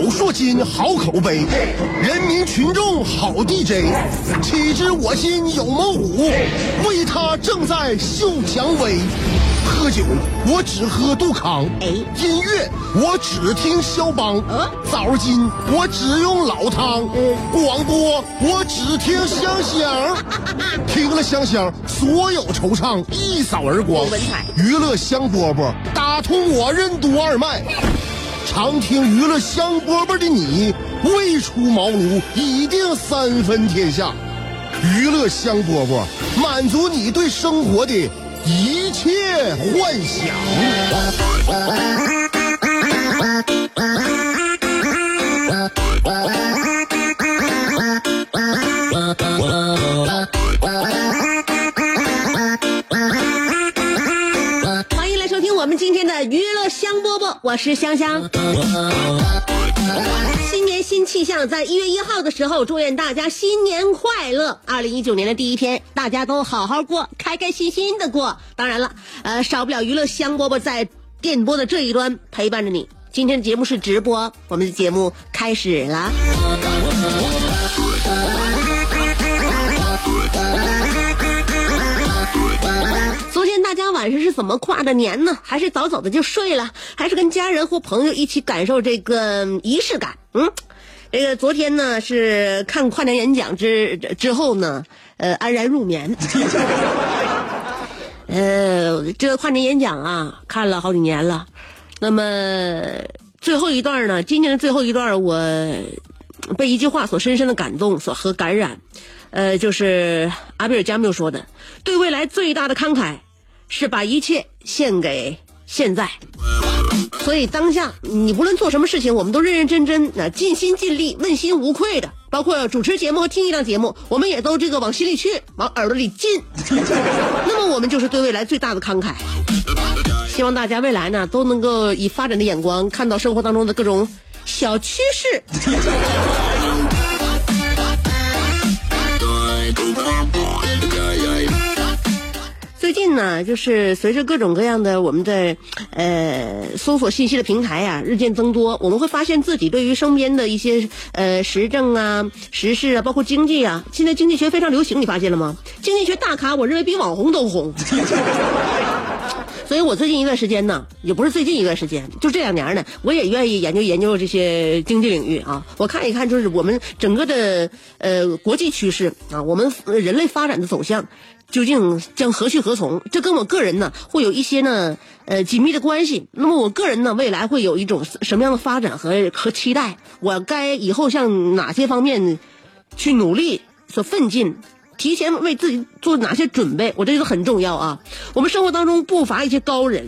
有说金，好口碑，人民群众好 DJ，岂知我心有猛虎，为他正在秀蔷薇。喝酒我只喝杜康，哎音乐我只听肖邦，嗯枣金我只用老汤，嗯广播我只听香香，听了香香，所有惆怅一扫而光。娱乐香饽饽打通我任督二脉，常听娱乐香饽饽的你，未出茅庐已定三分天下。娱乐香饽饽满足你对生活的一切幻想。是香香。新年新气象，在一月一号的时候，祝愿大家新年快乐。二零一九年的第一天，大家都好好过，开开心心的过。当然了，呃，少不了娱乐香饽饽在电波的这一端陪伴着你。今天的节目是直播，我们的节目开始了。晚上是怎么跨的年呢？还是早早的就睡了？还是跟家人或朋友一起感受这个仪式感？嗯，这个昨天呢是看跨年演讲之之后呢，呃，安然入眠。呃，这个跨年演讲啊，看了好几年了。那么最后一段呢，今年的最后一段，我被一句话所深深的感动，所和感染。呃，就是阿贝尔加缪说的：“对未来最大的慷慨，是把一切献给现在。”所以当下你不论做什么事情，我们都认认真真、啊尽心尽力、问心无愧的。包括主持节目听一档节目，我们也都这个往心里去，往耳朵里进。那么我们就是对未来最大的慷慨。希望大家未来呢都能够以发展的眼光看到生活当中的各种小趋势。最近呢，就是随着各种各样的我们的呃搜索信息的平台啊日渐增多，我们会发现自己对于身边的一些呃时政啊、时事啊，包括经济啊，现在经济学非常流行，你发现了吗？经济学大咖，我认为比网红都红。所以我最近一段时间呢，也不是最近一段时间，就这两年呢，我也愿意研究研究这些经济领域啊，我看一看，就是我们整个的呃国际趋势啊，我们人类发展的走向究竟将何去何从？这跟我个人呢会有一些呢呃紧密的关系。那么我个人呢，未来会有一种什么样的发展和和期待？我该以后向哪些方面去努力所奋进？提前为自己做哪些准备，我这个很重要啊。我们生活当中不乏一些高人，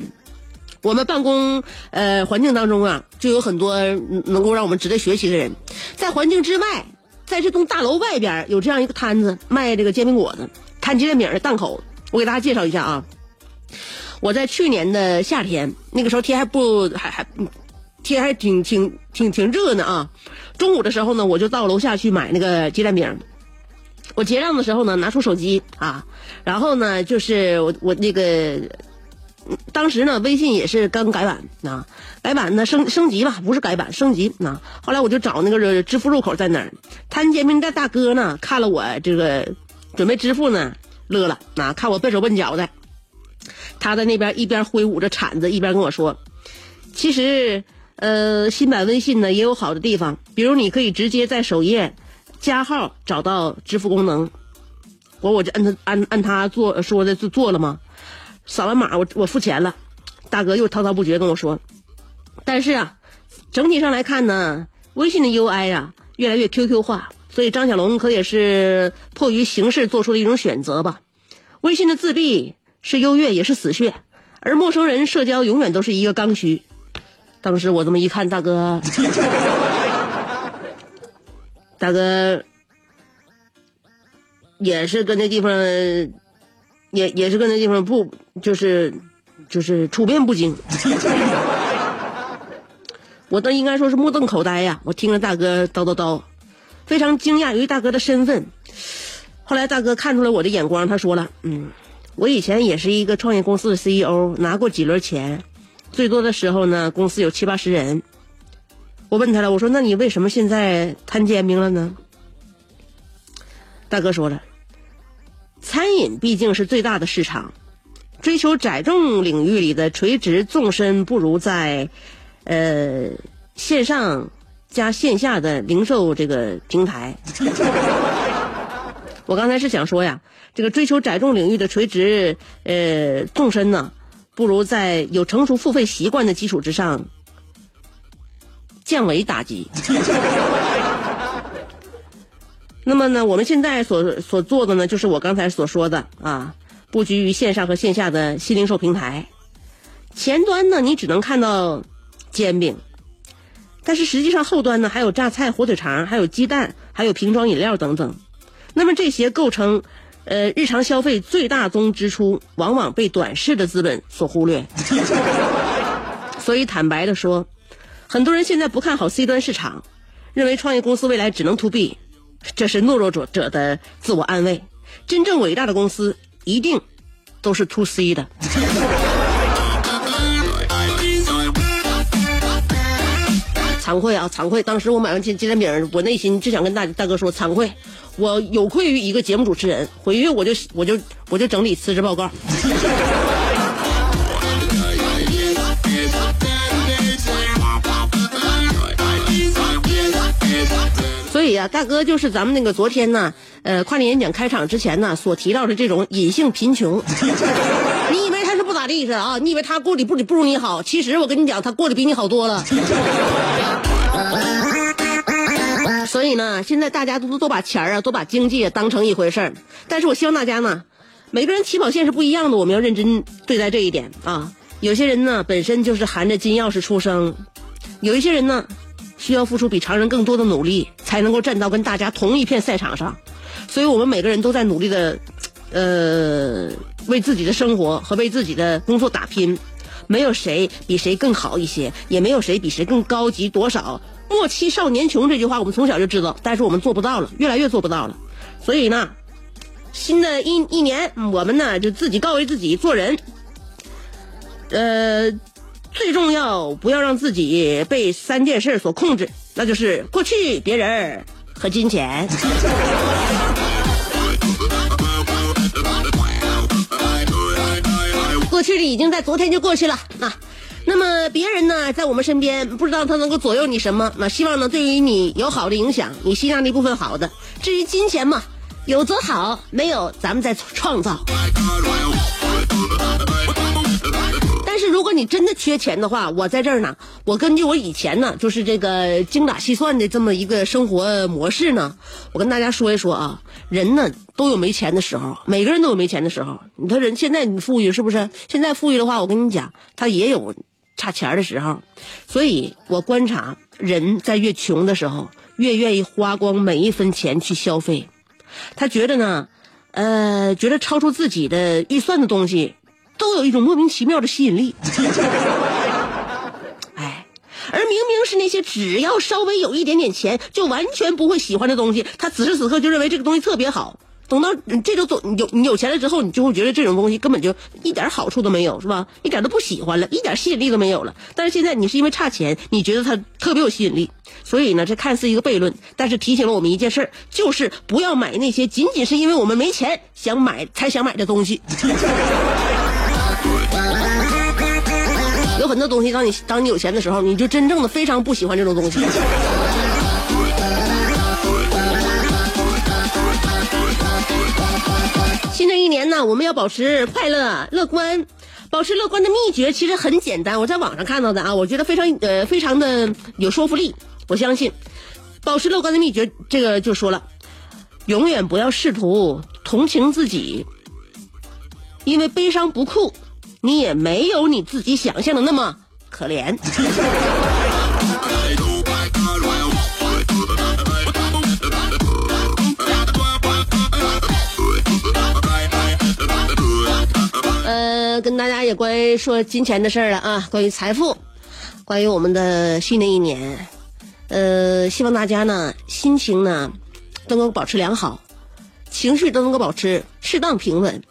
我们办公呃环境当中啊，就有很多能够让我们值得学习的人。在环境之外，在这栋大楼外边有这样一个摊子，卖这个煎饼果子，摊鸡蛋饼的档口。我给大家介绍一下啊。我在去年的夏天，那个时候天还不还还天还挺挺挺挺热呢啊。中午的时候呢，我就到楼下去买那个鸡蛋饼。我结账的时候呢，拿出手机啊，然后呢，就是我我那个，当时呢，微信也是刚改版啊，改版呢升升级吧，不是改版升级啊。后来我就找那个支付入口在哪儿，摊煎饼的大哥呢，看了我这个准备支付呢，乐了啊，看我笨手笨脚的，他在那边一边挥舞着铲子，一边跟我说，其实呃，新版微信呢也有好的地方，比如你可以直接在首页。加号找到支付功能，我我就按他按按他做说的就做了吗？扫完码我我付钱了，大哥又滔滔不绝跟我说，但是啊，整体上来看呢，微信的 UI 啊、越来越 QQ 化，所以张小龙可也是迫于形势做出的一种选择吧。微信的自闭是优越也是死穴，而陌生人社交永远都是一个刚需。当时我这么一看，大哥。大哥也是跟那地方，也也是跟那地方不就是就是处变不惊。我都应该说是目瞪口呆呀！我听着大哥叨叨叨，非常惊讶于大哥的身份。后来大哥看出了我的眼光，他说了：“嗯，我以前也是一个创业公司的 CEO，拿过几轮钱，最多的时候呢，公司有七八十人。我问他了，我说那你为什么现在摊煎饼了呢？大哥说了，餐饮毕竟是最大的市场，追求窄众领域里的垂直纵深，不如在呃线上加线下的零售这个平台。我刚才是想说呀，这个追求窄众领域的垂直呃纵深呢，不如在有成熟付费习惯的基础之上降维打击。那么呢，我们现在所所做的呢，就是我刚才所说的啊，布局于线上和线下的新零售平台。前端呢，你只能看到煎饼，但是实际上后端呢，还有榨菜、火腿肠，还有鸡蛋，还有瓶装饮料等等。那么这些构成呃日常消费最大宗支出，往往被短视的资本所忽略。所以坦白的说，很多人现在不看好 C 端市场，认为创业公司未来只能 to B，这是懦弱者者的自我安慰。真正伟大的公司一定都是 to C 的。惭愧啊，惭愧！当时我买完煎煎饼，我内心就想跟大大哥说惭愧，我有愧于一个节目主持人。回去我就我就我就整理辞职报告。所以呀、大哥就是咱们那个昨天呢，呃，跨年演讲开场之前呢，所提到的这种隐性贫穷。你以为他是不咋地是啊？你以为他过得不不如你好？其实我跟你讲，他过得比你好多了。所以呢，现在大家都都把钱啊，都把经济啊当成一回事儿。但是我希望大家呢，每个人起跑线是不一样的，我们要认真对待这一点啊。有些人呢，本身就是含着金钥匙出生，有一些人呢，需要付出比常人更多的努力，才能够站到跟大家同一片赛场上。所以我们每个人都在努力的，呃，为自己的生活和为自己的工作打拼。没有谁比谁更好一些，也没有谁比谁更高级多少。莫欺少年穷这句话我们从小就知道，但是我们做不到了，越来越做不到了。所以呢，新的一一年，我们呢就自己告慰自己做人，呃，最重要不要让自己被三件事所控制，那就是过去、别人和金钱。过去的已经在昨天就过去了啊。那么别人呢，在我们身边，不知道他能够左右你什么？那希望呢，对于你有好的影响，你心上的一部分好的。至于金钱嘛，有则好，没有咱们再创造。如果你真的缺钱的话，我在这儿呢，我根据我以前呢，就是这个精打细算的这么一个生活模式呢，我跟大家说一说啊，人呢都有没钱的时候，每个人都有没钱的时候。你看人现在你富裕是不是？现在富裕的话，我跟你讲，他也有差钱的时候。所以我观察人在越穷的时候，越愿意花光每一分钱去消费。他觉得呢，呃，觉得超出自己的预算的东西。都有一种莫名其妙的吸引力，哎，而明明是那些只要稍微有一点点钱就完全不会喜欢的东西，他此时此刻就认为这个东西特别好。等到这种总有你有钱了之后，你就会觉得这种东西根本就一点好处都没有，是吧？一点都不喜欢了，一点吸引力都没有了。但是现在你是因为差钱，你觉得它特别有吸引力，所以呢，这看似一个悖论，但是提醒了我们一件事儿，就是不要买那些仅仅是因为我们没钱想买才想买的东西。有很多东西，当你当你有钱的时候，你就真正的非常不喜欢这种东西。新的一年呢，我们要保持快乐、乐观。保持乐观的秘诀其实很简单，我在网上看到的啊，我觉得非常呃非常的有说服力。我相信，保持乐观的秘诀，这个就说了，永远不要试图同情自己，因为悲伤不酷。你也没有你自己想象的那么可怜。呃，跟大家也关于说金钱的事儿了啊，关于财富，关于我们的新的一年，呃，希望大家呢心情呢都能够保持良好，情绪都能够保持适当平稳，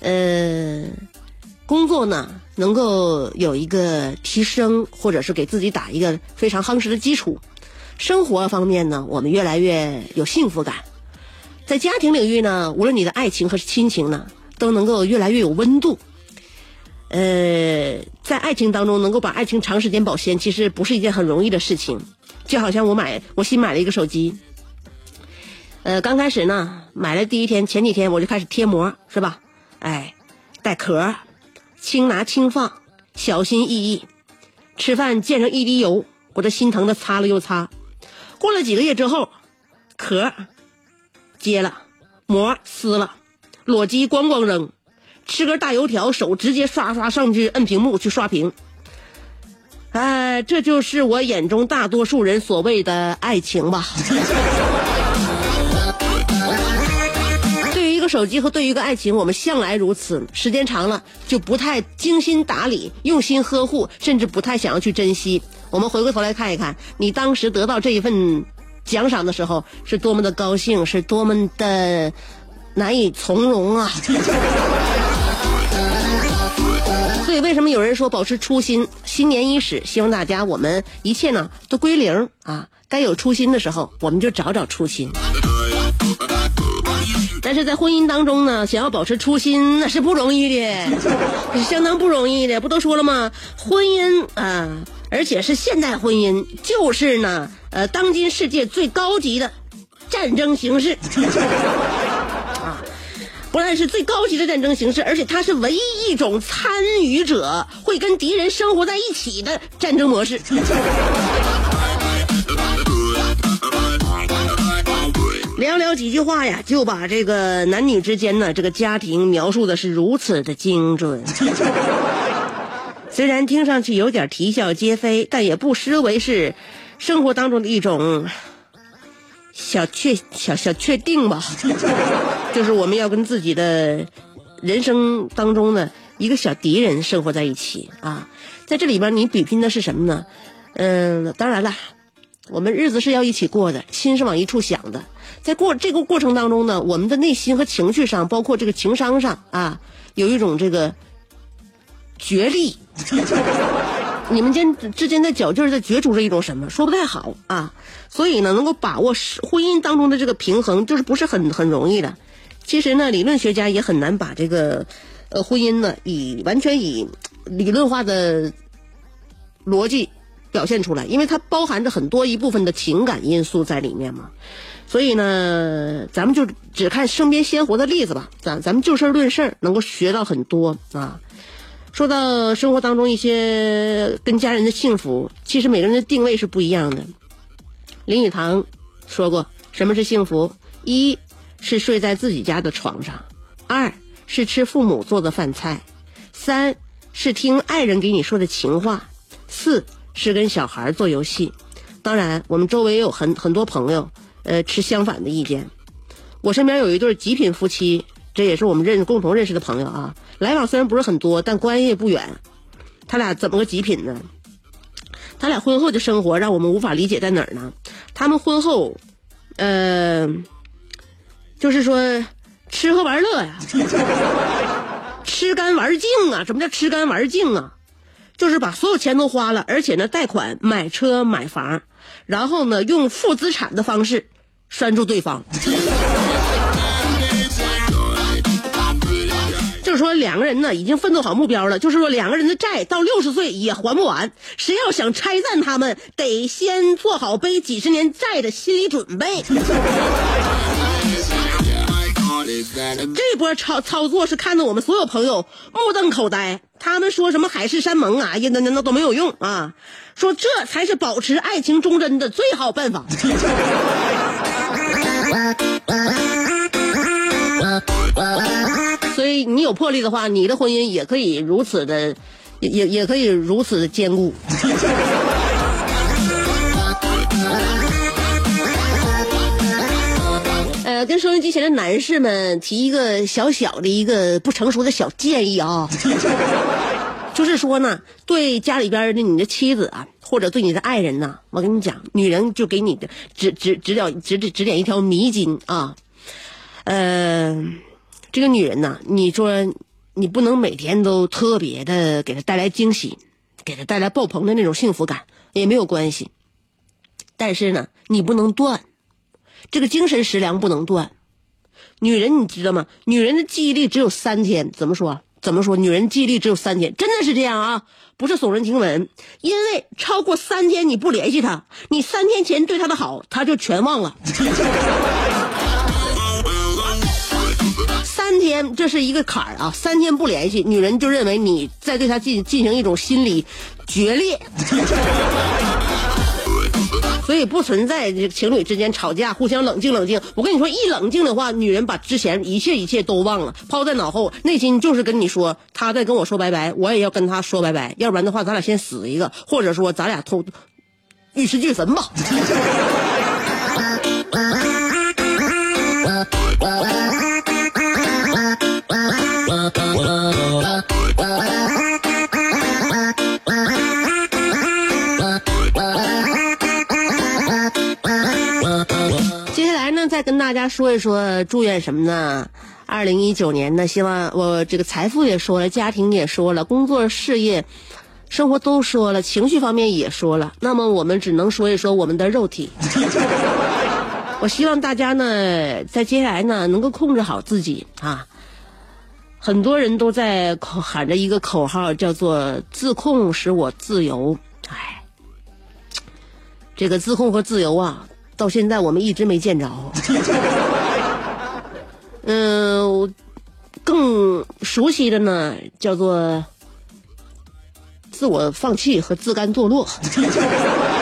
呃。工作呢，能够有一个提升，或者是给自己打一个非常夯实的基础。生活方面呢，我们越来越有幸福感。在家庭领域呢，无论你的爱情和亲情呢，都能够越来越有温度。呃，在爱情当中能够把爱情长时间保鲜，其实不是一件很容易的事情。就好像我买我新买了一个手机，呃，刚开始呢，买了第一天前几天我就开始贴膜，是吧？哎，带壳，轻拿轻放，小心翼翼。吃饭溅上一滴油，我这心疼的擦了又擦。过了几个月之后，壳揭了，膜撕了，裸机咣咣扔。吃根大油条，手直接刷刷上去摁屏幕去刷屏。哎，这就是我眼中大多数人所谓的爱情吧。手机和对于一个爱情，我们向来如此，时间长了就不太精心打理、用心呵护，甚至不太想要去珍惜。我们回过头来看一看，你当时得到这一份奖赏的时候，是多么的高兴，是多么的难以从容啊！所以，为什么有人说保持初心？新年伊始，希望大家我们一切呢都归零啊！该有初心的时候，我们就找找初心。但是在婚姻当中呢，想要保持初心，那是不容易的，是相当不容易的。不都说了吗？婚姻啊，而且是现代婚姻，就是呢，呃，当今世界最高级的战争形式。不但是最高级的战争形式，而且它是唯一一种参与者会跟敌人生活在一起的战争模式。聊几句话呀，就把这个男女之间呢这个家庭描述的是如此的精准。虽然听上去有点啼笑皆非，但也不失为是生活当中的一种。小确小小确定吧，就是我们要跟自己的人生当中的一个小敌人生活在一起啊，在这里边你比拼的是什么呢？嗯，当然了，我们日子是要一起过的，心是往一处想的，在过这个过程当中呢，我们的内心和情绪上，包括这个情商上啊，有一种这个角力。你们间之间在较劲儿，在角逐着一种什么？说不太好啊。所以呢，能够把握婚姻当中的这个平衡，就是不是很很容易的。其实呢，理论学家也很难把这个呃婚姻呢，以完全以理论化的逻辑表现出来，因为它包含着很多一部分的情感因素在里面嘛。所以呢，咱们就只看身边鲜活的例子吧。咱咱们就事论事，能够学到很多啊。说到生活当中一些跟家人的幸福，其实每个人的定位是不一样的。林语堂说过，什么是幸福？一是睡在自己家的床上，二是吃父母做的饭菜，三是听爱人给你说的情话，四是跟小孩做游戏。当然，我们周围也有很很多朋友，呃，持相反的意见。我身边有一对极品夫妻。这也是我们认共同认识的朋友啊，来往虽然不是很多，但关系也不远。他俩怎么个极品呢？他俩婚后的生活让我们无法理解在哪儿呢？他们婚后，呃，就是说吃喝玩乐呀，吃干玩净啊！什么叫吃干玩净啊？就是把所有钱都花了，而且呢，贷款买车买房，然后呢，用负资产的方式拴住对方。就是说两个人呢已经奋斗好目标了，就是说两个人的债到六十岁也还不完。谁要想拆散他们，得先做好背几十年债的心理准备。这波操操作是看得我们所有朋友目瞪口呆。他们说什么海誓山盟啊，那那那都没有用啊。说这才是保持爱情忠贞的最好办法。所以你有魄力的话，你的婚姻也可以如此的，也也也可以如此的坚固。呃，跟收音机前的男士们提一个小小的一个不成熟的小建议啊，就是说呢，对家里边的你的妻子啊，或者对你的爱人呐，我跟你讲，女人就给你的指指指点指指指点一条迷津啊，嗯。这个女人呐，你说，你不能每天都特别的给她带来惊喜，给她带来爆棚的那种幸福感也没有关系。但是呢，你不能断，这个精神食粮不能断。女人你知道吗？女人的记忆力只有三天，怎么说？怎么说？女人记忆力只有三天，真的是这样啊，不是耸人听闻。因为超过三天你不联系她，你三天前对她的好，她就全忘了。三天这是一个坎儿啊，三天不联系，女人就认为你在对她进进行一种心理决裂。所以不存在情侣之间吵架，互相冷静冷静。我跟你说，一冷静的话，女人把之前一切一切都忘了，抛在脑后，内心就是跟你说，他在跟我说拜拜，我也要跟他说拜拜，要不然的话，咱俩先死一个，或者说咱俩偷玉石俱焚吧。大家说一说，祝愿什么呢？二零一九年呢，希望我这个财富也说了，家庭也说了，工作、事业、生活都说了，情绪方面也说了。那么我们只能说一说我们的肉体。我希望大家呢，在接下来呢，能够控制好自己啊。很多人都在喊着一个口号，叫做“自控使我自由”。哎，这个自控和自由啊。到现在我们一直没见着，嗯，更熟悉的呢叫做自我放弃和自甘堕落，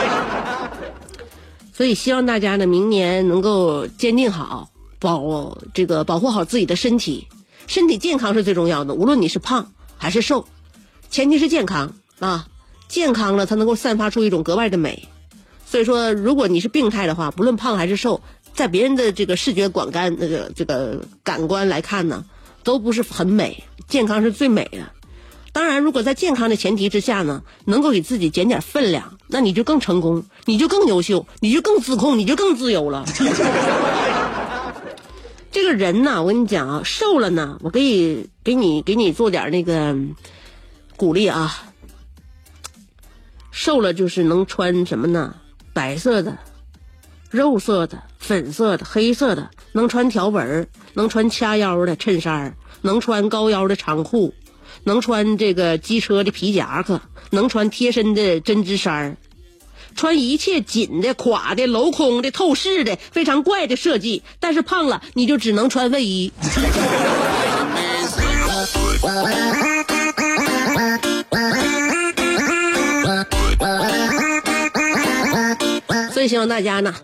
所以希望大家呢明年能够坚定好保这个保护好自己的身体，身体健康是最重要的，无论你是胖还是瘦，前提是健康啊，健康了它能够散发出一种格外的美。所以说，如果你是病态的话，不论胖还是瘦，在别人的这个视觉感官那个这个感官来看呢，都不是很美。健康是最美的。当然，如果在健康的前提之下呢，能够给自己减点分量，那你就更成功，你就更优秀，你就更自控，你就更自由了。这个人呢，我跟你讲啊，瘦了呢，我可以给你给你做点那个鼓励啊。瘦了就是能穿什么呢？白色的、肉色的、粉色的、黑色的，能穿条纹能穿掐腰的衬衫能穿高腰的长裤，能穿这个机车的皮夹克，能穿贴身的针织衫穿一切紧的、垮的、镂空的、透视的，非常怪的设计。但是胖了，你就只能穿卫衣。希望大家呢，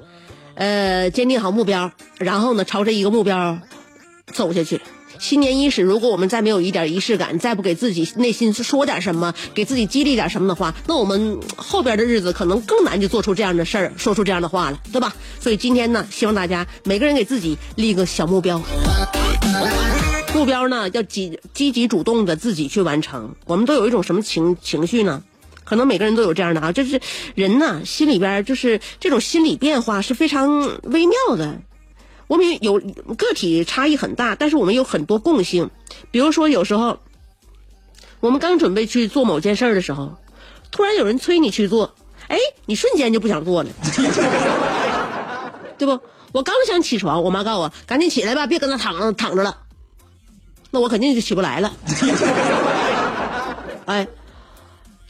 呃，坚定好目标，然后呢，朝着一个目标走下去。新年伊始，如果我们再没有一点仪式感，再不给自己内心说点什么，给自己激励点什么的话，那我们后边的日子可能更难就做出这样的事儿，说出这样的话了，对吧？所以今天呢，希望大家每个人给自己立个小目标，目标呢要积积极主动的自己去完成。我们都有一种什么情情绪呢？可能每个人都有这样的啊，就是人呐，心里边就是这种心理变化是非常微妙的。我们有个体差异很大，但是我们有很多共性。比如说，有时候我们刚准备去做某件事的时候，突然有人催你去做，哎，你瞬间就不想做了，对不？我刚想起床，我妈告诉我赶紧起来吧，别搁那躺着躺着了，那我肯定就起不来了。哎。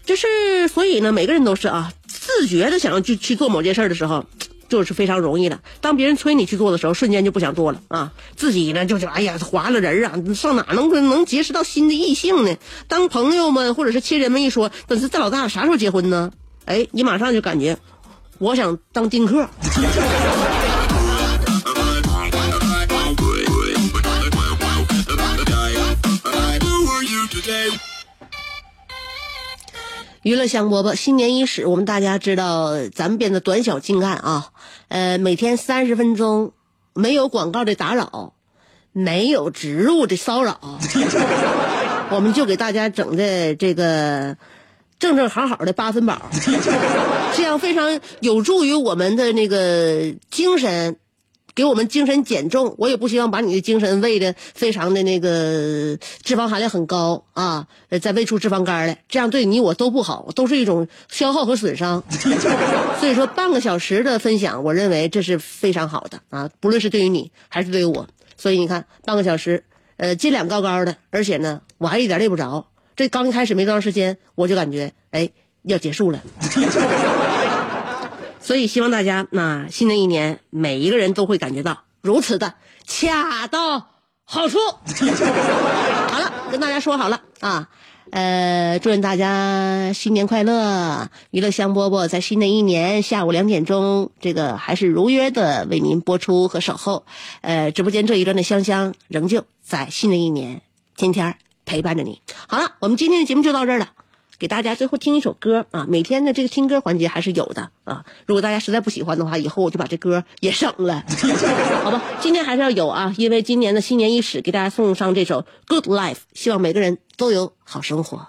就是，所以呢，每个人都是啊，自觉的想要去去做某件事的时候，就是非常容易的。当别人催你去做的时候，瞬间就不想做了啊。自己呢，就是哎呀，划了人啊，上哪能能结识到新的异性呢？当朋友们或者是亲人们一说，等是这老大啥时候结婚呢？哎，你马上就感觉，我想当丁克。娱乐香饽饽，新年伊始，我们大家知道，咱们变得短小精干啊，呃，每天三十分钟，没有广告的打扰，没有植入的骚扰，我们就给大家整的这个正正好好的八分饱，这样非常有助于我们的那个精神给我们精神减重，我也不希望把你的精神喂的非常的那个脂肪含量很高啊，再喂出脂肪肝来，这样对你我都不好，都是一种消耗和损伤。所以说，半个小时的分享，我认为这是非常好的啊，不论是对于你还是对于我。所以你看，半个小时，呃，斤两高高的，而且呢，我还一点累不着。这刚一开始没多长时间，我就感觉哎要结束了。所以希望大家那新的一年，每一个人都会感觉到如此的恰到好处。好了，跟大家说好了啊，呃，祝愿大家新年快乐！娱乐香饽饽在新的一年下午两点钟，这个还是如约的为您播出和守候。呃，直播间这一端的香香仍旧在新的一年天天陪伴着你。好了，我们今天的节目就到这儿了。给大家最后听一首歌啊！每天的这个听歌环节还是有的啊。如果大家实在不喜欢的话，以后我就把这歌也省了，好吧？今天还是要有啊，因为今年的新年伊始，给大家送上这首《Good Life》，希望每个人都有好生活。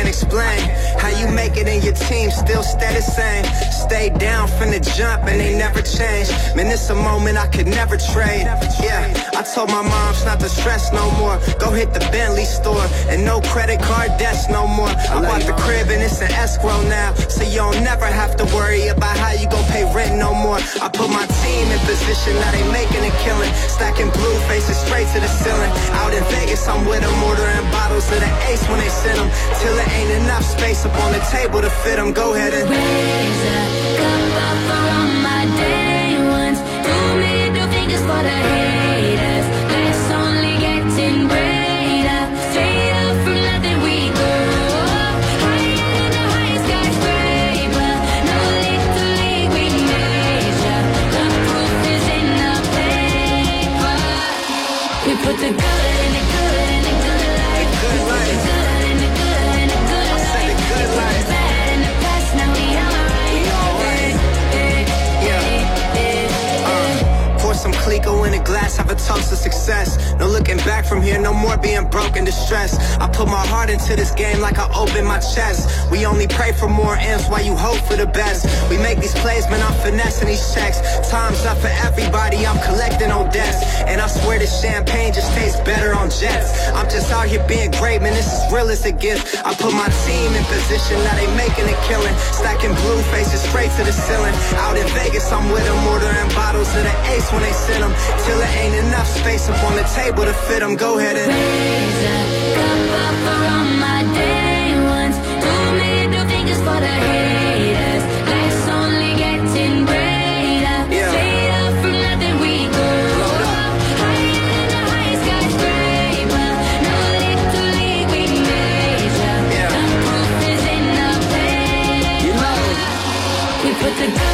Can't explain how you make it and your team still stay the same. Stay down from the jump and they never change. Man, it's a moment I could never trade. Yeah, I told my moms not to stress no more. Go hit the Bentley store and no credit card debts no more. I bought the crib and it's an escrow now, so you don't never have to worry about how you gon' pay rent no more. I put my team in position, now they making a killing. Stacking blue faces straight to the ceiling. Out in Vegas, I'm with them, ordering bottles of the ace when they send them. Till there ain't enough space up on the table to fit them. Go ahead and raise a cup up for all my day ones. Two middle fingers for the haters. Chest. We only pray for more M's while you hope for the best. We make these plays, man, I'm finessing these checks. Time's up for everybody, I'm collecting on debts. And I swear this champagne just tastes better on jets. I'm just out here being great, man, this is real as it gets. I put my team in position, now they making a killing. Stacking blue faces straight to the ceiling. Out in Vegas, I'm with them, ordering bottles of the ace when they send them. Till there ain't enough space up on the table to fit them. Go ahead and Raise the